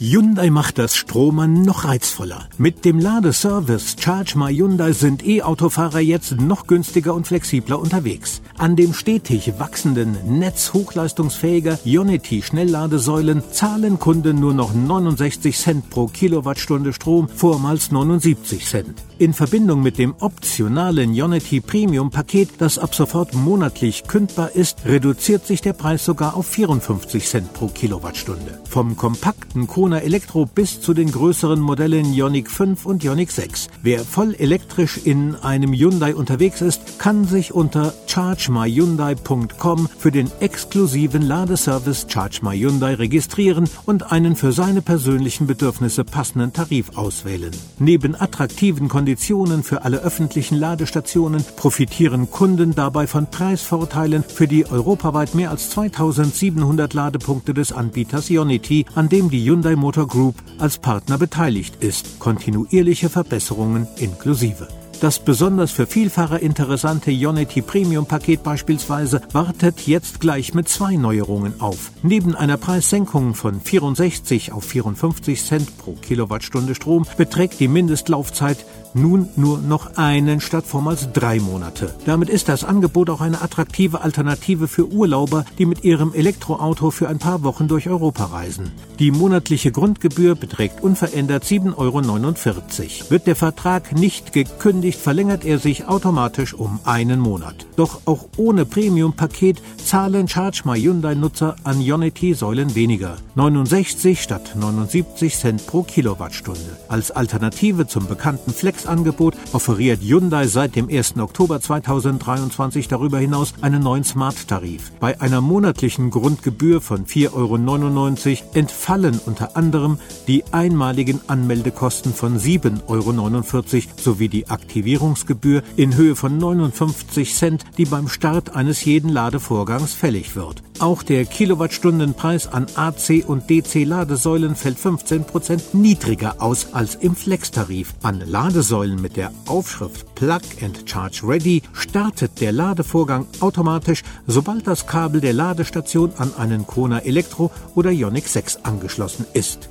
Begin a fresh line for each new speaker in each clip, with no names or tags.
Hyundai macht das Stromen noch reizvoller. Mit dem Ladeservice Charge My Hyundai sind E-Autofahrer jetzt noch günstiger und flexibler unterwegs. An dem stetig wachsenden Netz hochleistungsfähiger Ionity Schnellladesäulen zahlen Kunden nur noch 69 Cent pro Kilowattstunde Strom, vormals 79 Cent. In Verbindung mit dem optionalen Ionity Premium Paket, das ab sofort monatlich kündbar ist, reduziert sich der Preis sogar auf 54 Cent pro Kilowattstunde. Vom kompakten Kona Elektro bis zu den größeren Modellen Ioniq 5 und Ioniq 6. Wer voll elektrisch in einem Hyundai unterwegs ist, kann sich unter chargemyhyundai.com für den exklusiven Ladeservice Charge My Hyundai registrieren und einen für seine persönlichen Bedürfnisse passenden Tarif auswählen. Neben attraktiven Konditionen für alle öffentlichen Ladestationen profitieren Kunden dabei von Preisvorteilen für die europaweit mehr als 2700 Ladepunkte des Anbieters Ionity, an dem die Hyundai Motor Group als Partner beteiligt ist, kontinuierliche Verbesserungen inklusive. Das besonders für Vielfahrer interessante Ionity Premium Paket beispielsweise wartet jetzt gleich mit zwei Neuerungen auf. Neben einer Preissenkung von 64 auf 54 Cent pro Kilowattstunde Strom beträgt die Mindestlaufzeit nun nur noch einen statt vormals drei Monate. Damit ist das Angebot auch eine attraktive Alternative für Urlauber, die mit ihrem Elektroauto für ein paar Wochen durch Europa reisen. Die monatliche Grundgebühr beträgt unverändert 7,49 Euro. Wird der Vertrag nicht gekündigt, verlängert er sich automatisch um einen Monat. Doch auch ohne Premium-Paket zahlen Charge My Hyundai-Nutzer an Ionity-Säulen weniger. 69 statt 79 Cent pro Kilowattstunde. Als Alternative zum bekannten Flex Angebot offeriert Hyundai seit dem 1. Oktober 2023 darüber hinaus einen neuen Smart-Tarif. Bei einer monatlichen Grundgebühr von 4,99 Euro entfallen unter anderem die einmaligen Anmeldekosten von 7,49 Euro sowie die Aktivierungsgebühr in Höhe von 59 Cent, die beim Start eines jeden Ladevorgangs fällig wird. Auch der Kilowattstundenpreis an AC und DC Ladesäulen fällt 15% niedriger aus als im Flex-Tarif. An Ladesäulen Ladesäulen mit der Aufschrift Plug and Charge Ready startet der Ladevorgang automatisch, sobald das Kabel der Ladestation an einen Kona Elektro oder Ioniq 6 angeschlossen ist.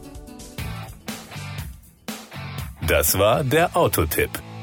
Das war der Autotipp.